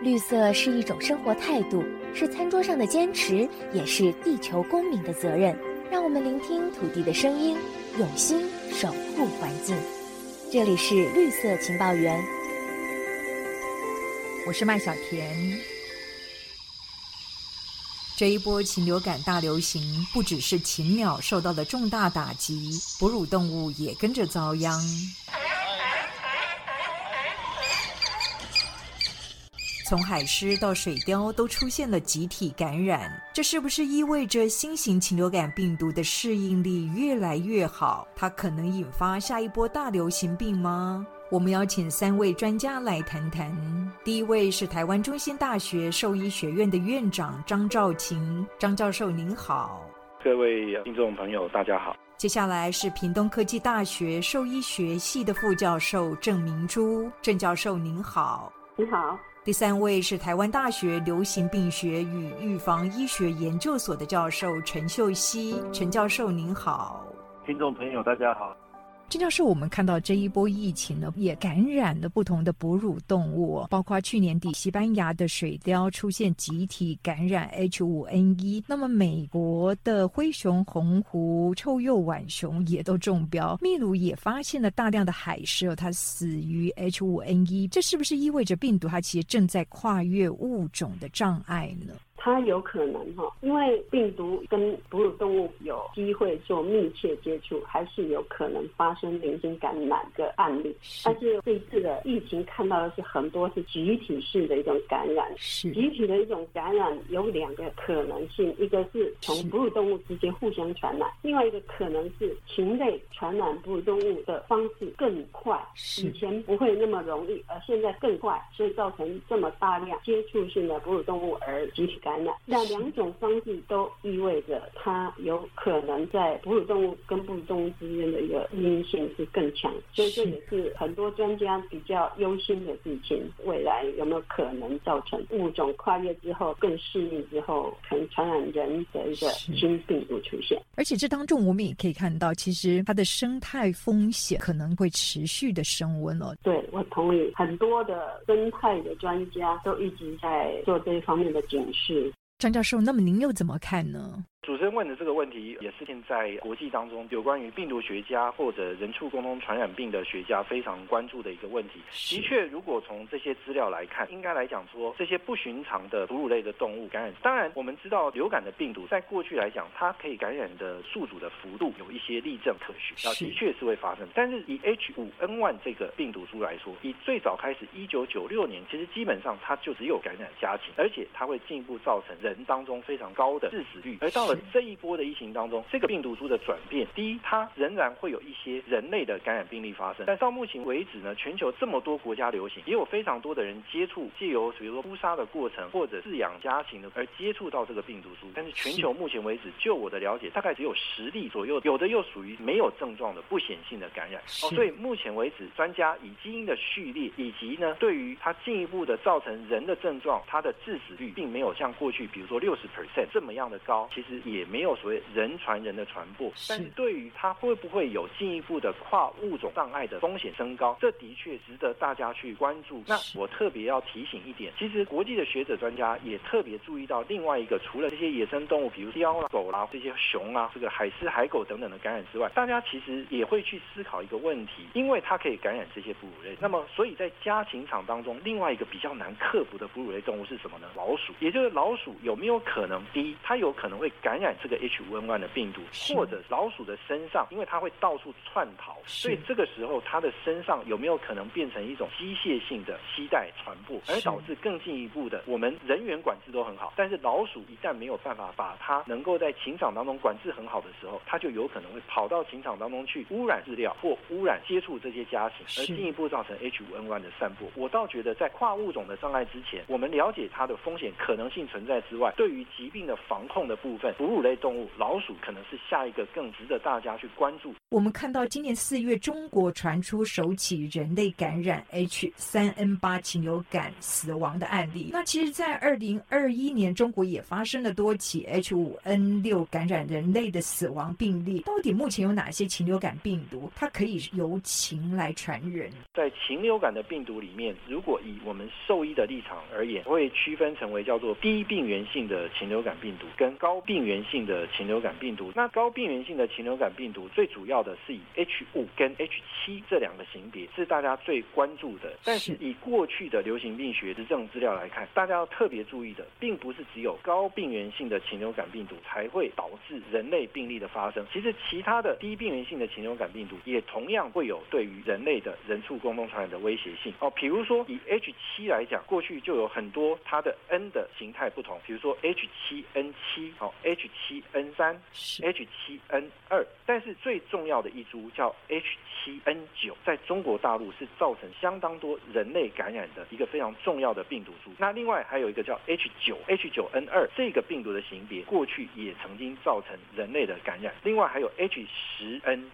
绿色是一种生活态度，是餐桌上的坚持，也是地球公民的责任。让我们聆听土地的声音，用心守护环境。这里是绿色情报员，我是麦小甜。这一波禽流感大流行，不只是禽鸟受到了重大打击，哺乳动物也跟着遭殃。从海狮到水貂都出现了集体感染，这是不是意味着新型禽流感病毒的适应力越来越好？它可能引发下一波大流行病吗？我们邀请三位专家来谈谈。第一位是台湾中心大学兽医学院的院长张兆勤，张教授您好。各位听众朋友，大家好。接下来是屏东科技大学兽医学系的副教授郑明珠，郑教授您好。你好。第三位是台湾大学流行病学与预防医学研究所的教授陈秀熙，陈教授您好，听众朋友大家好。这就是我们看到这一波疫情呢，也感染了不同的哺乳动物，包括去年底西班牙的水貂出现集体感染 H5N1，那么美国的灰熊、红狐、臭鼬浣熊也都中标，秘鲁也发现了大量的海狮，它死于 H5N1，这是不是意味着病毒它其实正在跨越物种的障碍呢？它有可能哈，因为病毒跟哺乳动物有机会做密切接触，还是有可能发生零星感染的案例。但是这一次的疫情看到的是很多是集体式的一种感染，是集体的一种感染有两个可能性，一个是从哺乳动物之间互相传染，另外一个可能是禽类传染哺乳动物的方式更快，以前不会那么容易，而现在更快，所以造成这么大量接触性的哺乳动物而集体感。那两种方式都意味着它有可能在哺乳动物跟哺乳动物之间的一个阴性是更强，所以这也是很多专家比较忧心的事情。未来有没有可能造成物种跨越之后更适应之后，可能传染人的一个新病毒出现？而且这当中我们也可以看到，其实它的生态风险可能会持续的升温了。对，我同意，很多的生态的专家都一直在做这一方面的警示。张教授，那么您又怎么看呢？主持人问的这个问题，也是现在国际当中有关于病毒学家或者人畜共同传染病的学家非常关注的一个问题。的确，如果从这些资料来看，应该来讲说，这些不寻常的哺乳类的动物感染，当然我们知道流感的病毒在过去来讲，它可以感染的宿主的幅度有一些例证可循，啊，的确是会发生。但是以 H5N1 这个病毒株来说，以最早开始一九九六年，其实基本上它就只有感染家禽，而且它会进一步造成人当中非常高的致死率，而到了这一波的疫情当中，这个病毒株的转变，第一，它仍然会有一些人类的感染病例发生，但到目前为止呢，全球这么多国家流行，也有非常多的人接触，借由比如说扑杀的过程或者饲养家禽的而接触到这个病毒株，但是全球目前为止，就我的了解，大概只有十例左右，有的又属于没有症状的不显性的感染。哦，所以目前为止，专家以基因的序列以及呢，对于它进一步的造成人的症状，它的致死率并没有像过去比如说六十 percent 这么样的高，其实也没有。所谓人传人的传播，但是对于它会不会有进一步的跨物种障碍的风险升高，这的确值得大家去关注。那我特别要提醒一点，其实国际的学者专家也特别注意到另外一个，除了这些野生动物，比如雕啦、狗啦、这些熊啊、这个海狮、海狗等等的感染之外，大家其实也会去思考一个问题，因为它可以感染这些哺乳类，那么所以在家禽场当中，另外一个比较难克服的哺乳类动物是什么呢？老鼠，也就是老鼠有没有可能？第一，它有可能会感染这个。H5N1 的病毒，或者老鼠的身上，因为它会到处窜逃，所以这个时候它的身上有没有可能变成一种机械性的携带传播，而导致更进一步的，我们人员管制都很好，但是老鼠一旦没有办法把它能够在禽场当中管制很好的时候，它就有可能会跑到禽场当中去污染饲料或污染接触这些家禽，而进一步造成 H5N1 的散播。我倒觉得在跨物种的障碍之前，我们了解它的风险可能性存在之外，对于疾病的防控的部分，哺乳类动物老鼠可能是下一个更值得大家去关注。我们看到今年四月，中国传出首起人类感染 H3N8 禽流感死亡的案例。那其实，在二零二一年，中国也发生了多起 H5N6 感染人类的死亡病例。到底目前有哪些禽流感病毒，它可以由禽来传人？在禽流感的病毒里面，如果以我们兽医的立场而言，会区分成为叫做低病原性的禽流感病毒跟高病原性的禽流感病毒。那高病原性的禽流感病毒最主要的是以 H 五跟 H 七这两个型别是大家最关注的。但是以过去的流行病学的这种资料来看，大家要特别注意的，并不是只有高病原性的禽流感病毒才会导致人类病例的发生。其实其他的低病原性的禽流感病毒也同样会有对于人类的人畜共同传染的威胁性。哦，比如说以 H 七来讲，过去就有很多它的 N 的形态不同，比如说 H 七 N 七，好 H 七 N 三，H 七 N 二，但是最重要的一株叫 H7N9，，在中国大陆是造成相当多人类感染的一个非常重要的病毒株。那另外还有一个叫 H9H9N2，这个病毒的型别过去也曾经造成人类的感染。另外还有 H10N7、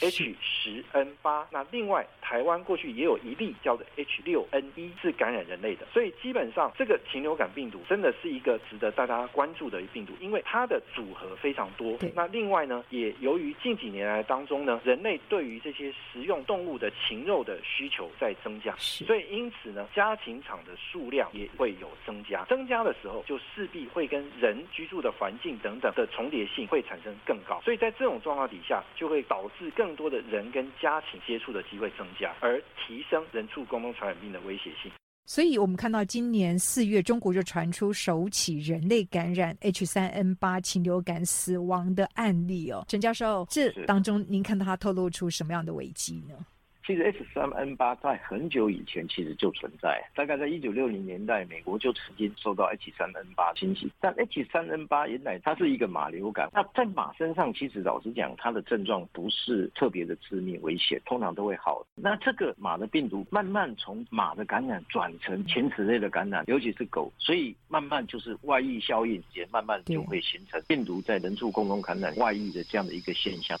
H10N8，那另外台湾过去也有一例叫做 H6N1，是感染人类的。所以基本上这个禽流感病毒真的是一个值得大家关注的病毒，因为它的组合非常多。那另外呢，也由于近几年来当中呢，人类对于这些食用动物的禽肉的需求在增加，所以因此呢，家禽场的数量也会有增加。增加的时候，就势必会跟人居住的环境等等的重叠性会产生更高。所以在这种状况底下，就会导致更多的人跟家禽接触的机会增加，而提升人畜共同传染病的威胁性。所以，我们看到今年四月，中国就传出首起人类感染 H 三 N 八禽流感死亡的案例哦。陈教授，这当中您看到它透露出什么样的危机呢？其实 H 三 N 八在很久以前其实就存在，大概在一九六零年代，美国就曾经受到 H 三 N 八侵袭。但 H 三 N 八原来它是一个马流感，那在马身上，其实老实讲，它的症状不是特别的致命危险，通常都会好。那这个马的病毒慢慢从马的感染转成犬齿类的感染，尤其是狗，所以慢慢就是外溢效应，也慢慢就会形成病毒在人畜共同感染外溢的这样的一个现象。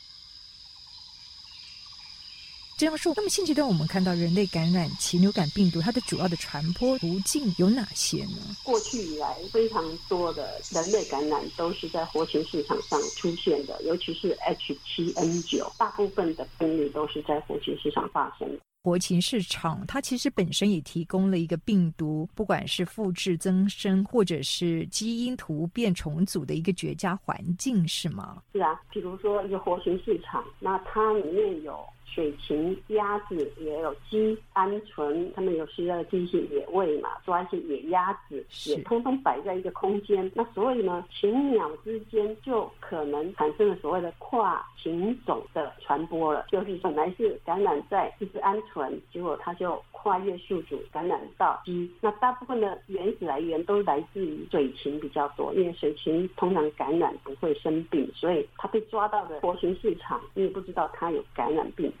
这样说，那么现阶段我们看到人类感染禽流感病毒，它的主要的传播途径有哪些呢？过去以来，非常多的人类感染都是在活禽市场上出现的，尤其是 H7N9，大部分的病例都是在活禽市场发生的。活禽市场它其实本身也提供了一个病毒，不管是复制增生或者是基因突变重组的一个绝佳环境，是吗？是啊，比如说一个活禽市场，那它里面有。水禽、鸭子也有鸡、鹌鹑，他们有需要进行野味嘛，抓一些野鸭子，也通通摆在一个空间。那所以呢，禽鸟之间就可能产生了所谓的跨禽种的传播了，就是本来是感染在一只鹌鹑，结果它就跨越宿主感染到鸡。那大部分的原始来源都来自于水禽比较多，因为水禽通常感染不会生病，所以它被抓到的活禽市场，你也不知道它有感染病。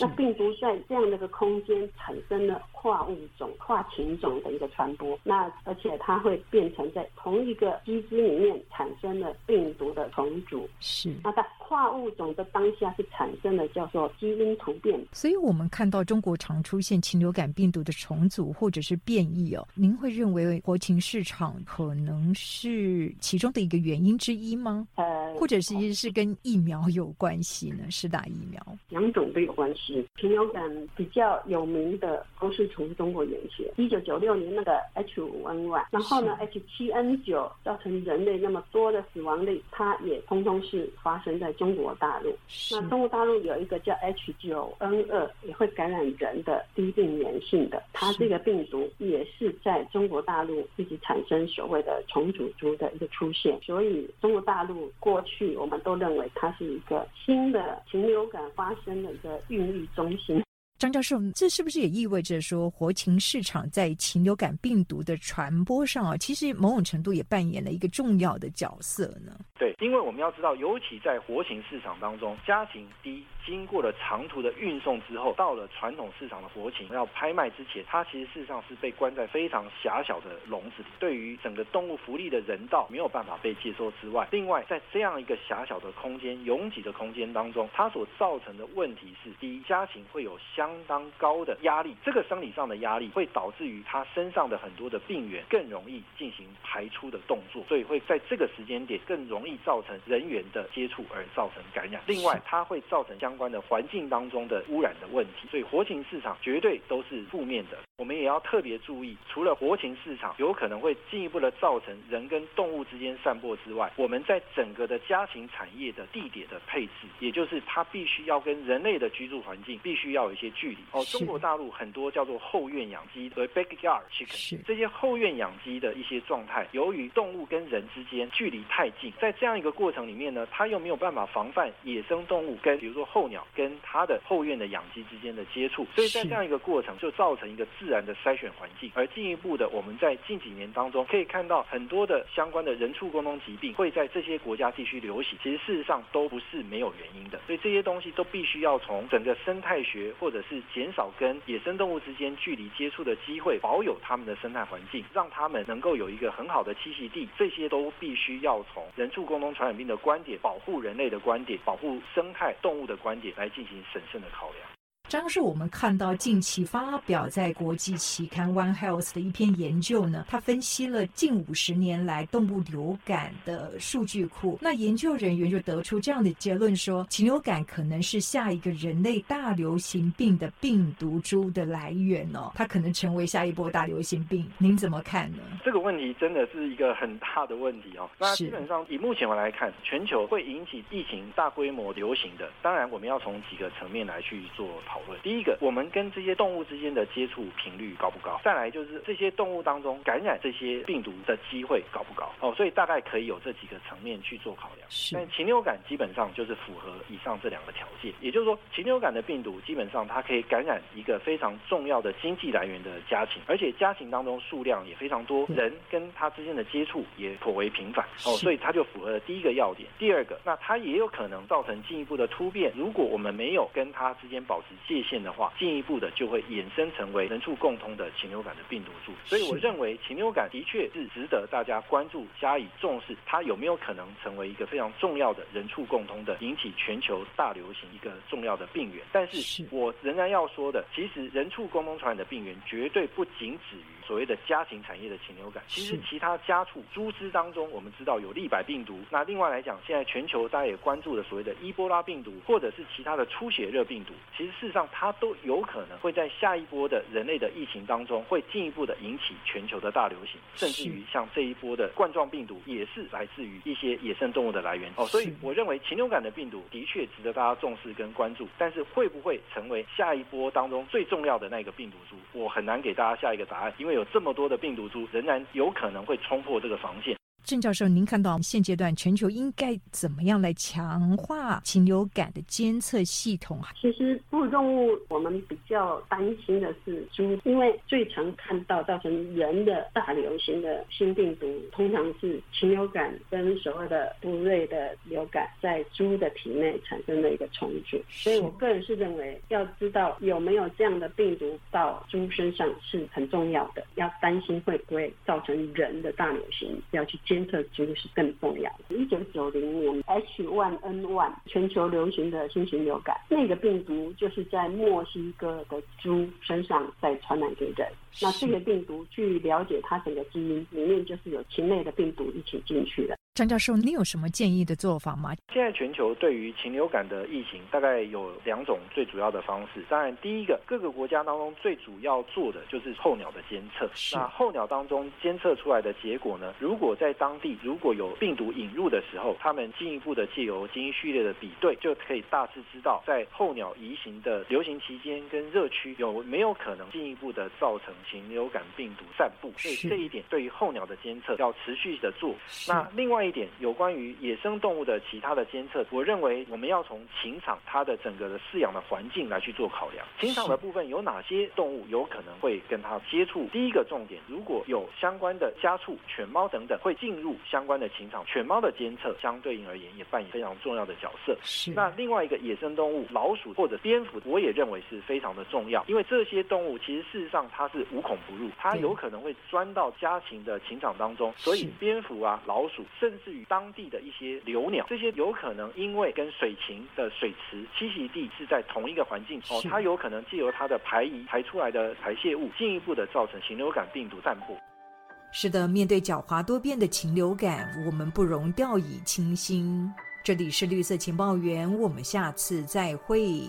那病毒在这样的一个空间产生了跨物种、跨禽种的一个传播，那而且它会变成在同一个机制里面产生了病毒的重组。是，那在跨物种的当下是产生了叫做基因突变。所以我们看到中国常出现禽流感病毒的重组或者是变异哦，您会认为活禽市场可能是其中的一个原因之一吗？呃，或者是是跟疫苗有关系呢？是打疫苗？两种。都有关系，禽流感比较有名的都是从中国源起。一九九六年那个 H5N1，然后呢 H7N9 造成人类那么多的死亡率，它也通通是发生在中国大陆。那中国大陆有一个叫 H9N2，也会感染人的低病原性的，它这个病毒也是在中国大陆自己产生所谓的重组株的一个出现。所以中国大陆过去我们都认为它是一个新的禽流感发生的。呃孕育中心，张教授，这是不是也意味着说，活禽市场在禽流感病毒的传播上啊，其实某种程度也扮演了一个重要的角色呢？对，因为我们要知道，尤其在活禽市场当中，家禽低。经过了长途的运送之后，到了传统市场的活禽要拍卖之前，它其实事实上是被关在非常狭小的笼子里，对于整个动物福利的人道没有办法被接受之外，另外在这样一个狭小的空间、拥挤的空间当中，它所造成的问题是：第一，家禽会有相当高的压力，这个生理上的压力会导致于他身上的很多的病原更容易进行排出的动作，所以会在这个时间点更容易造成人员的接触而造成感染。另外，它会造成相关的环境当中的污染的问题，所以活禽市场绝对都是负面的。我们也要特别注意，除了活禽市场有可能会进一步的造成人跟动物之间散播之外，我们在整个的家禽产业的地点的配置，也就是它必须要跟人类的居住环境必须要有一些距离。哦，中国大陆很多叫做后院养鸡，所谓 backyard chicken，这些后院养鸡的一些状态，由于动物跟人之间距离太近，在这样一个过程里面呢，它又没有办法防范野生动物跟比如说候鸟跟它的后院的养鸡之间的接触，所以在这样一个过程就造成一个自自然的筛选环境，而进一步的，我们在近几年当中可以看到很多的相关的人畜共通疾病会在这些国家地区流行，其实事实上都不是没有原因的，所以这些东西都必须要从整个生态学或者是减少跟野生动物之间距离接触的机会，保有它们的生态环境，让它们能够有一个很好的栖息地，这些都必须要从人畜共同传染病的观点、保护人类的观点、保护生态动物的观点来进行审慎的考量。张是我们看到近期发表在国际期刊《One Health》的一篇研究呢，它分析了近五十年来动物流感的数据库。那研究人员就得出这样的结论：说禽流感可能是下一个人类大流行病的病毒株的来源哦，它可能成为下一波大流行病。您怎么看呢？这个问题真的是一个很大的问题哦。那基本上以目前我来看，全球会引起疫情大规模流行的，当然我们要从几个层面来去做讨。第一个，我们跟这些动物之间的接触频率高不高？再来就是这些动物当中感染这些病毒的机会高不高？哦，所以大概可以有这几个层面去做考量。但禽流感基本上就是符合以上这两个条件，也就是说，禽流感的病毒基本上它可以感染一个非常重要的经济来源的家禽，而且家禽当中数量也非常多，人跟它之间的接触也颇为频繁。哦，所以它就符合了第一个要点。第二个，那它也有可能造成进一步的突变，如果我们没有跟它之间保持界限的话，进一步的就会衍生成为人畜共通的禽流感的病毒株。所以我认为禽流感的确是值得大家关注、加以重视，它有没有可能成为一个非常重要的人畜共通的引起全球大流行一个重要的病源？但是我仍然要说的，其实人畜共通传染的病源绝对不仅止于所谓的家禽产业的禽流感。其实其他家畜猪只当中，我们知道有利百病毒。那另外来讲，现在全球大家也关注的所谓的伊波拉病毒，或者是其他的出血热病毒，其实事实上它都有可能会在下一波的人类的疫情当中，会进一步的引起全球的大流行，甚至于像这一波的冠状病毒，也是来自于一些野生动物的来源哦。所以我认为禽流感的病毒的确值得大家重视跟关注，但是会不会成为下一波当中最重要的那个病毒株，我很难给大家下一个答案，因为有这么多的病毒株，仍然有可能会冲破这个防线。郑教授，您看到现阶段全球应该怎么样来强化禽流感的监测系统啊？其实哺乳动物我们比较担心的是猪，因为最常看到造成人的大流行的新病毒，通常是禽流感跟所谓的布瑞的流感在猪的体内产生的一个重组。所以我个人是认为，要知道有没有这样的病毒到猪身上是很重要的，要担心会不会造成人的大流行，要去监。监测猪是更重要的。一九九零年 H1N1 全球流行的新型流感，那个病毒就是在墨西哥的猪身上再传染给人。那这个病毒，据了解，它整个基因里面就是有禽类的病毒一起进去的。张教授，你有什么建议的做法吗？现在全球对于禽流感的疫情，大概有两种最主要的方式。当然，第一个，各个国家当中最主要做的就是候鸟的监测。那候鸟当中监测出来的结果呢？如果在当地如果有病毒引入的时候，他们进一步的借由基因序列的比对，就可以大致知道在候鸟移行的流行期间跟热区有没有可能进一步的造成禽流感病毒散布。所以这一点对于候鸟的监测要持续的做。那另外。一点有关于野生动物的其他的监测，我认为我们要从禽场它的整个的饲养的环境来去做考量。禽场的部分有哪些动物有可能会跟它接触？第一个重点，如果有相关的家畜、犬猫等等会进入相关的禽场，犬猫的监测相对应而言也扮演非常重要的角色。是。那另外一个野生动物，老鼠或者蝙蝠，我也认为是非常的重要，因为这些动物其实事实上它是无孔不入，它有可能会钻到家禽的禽场当中，所以蝙蝠啊、老鼠，甚至于当地的一些留鸟，这些有可能因为跟水禽的水池栖息地是在同一个环境哦，它有可能借由它的排遗排出来的排泄物，进一步的造成禽流感病毒散布。是的，面对狡猾多变的禽流感，我们不容掉以轻心。这里是绿色情报员，我们下次再会。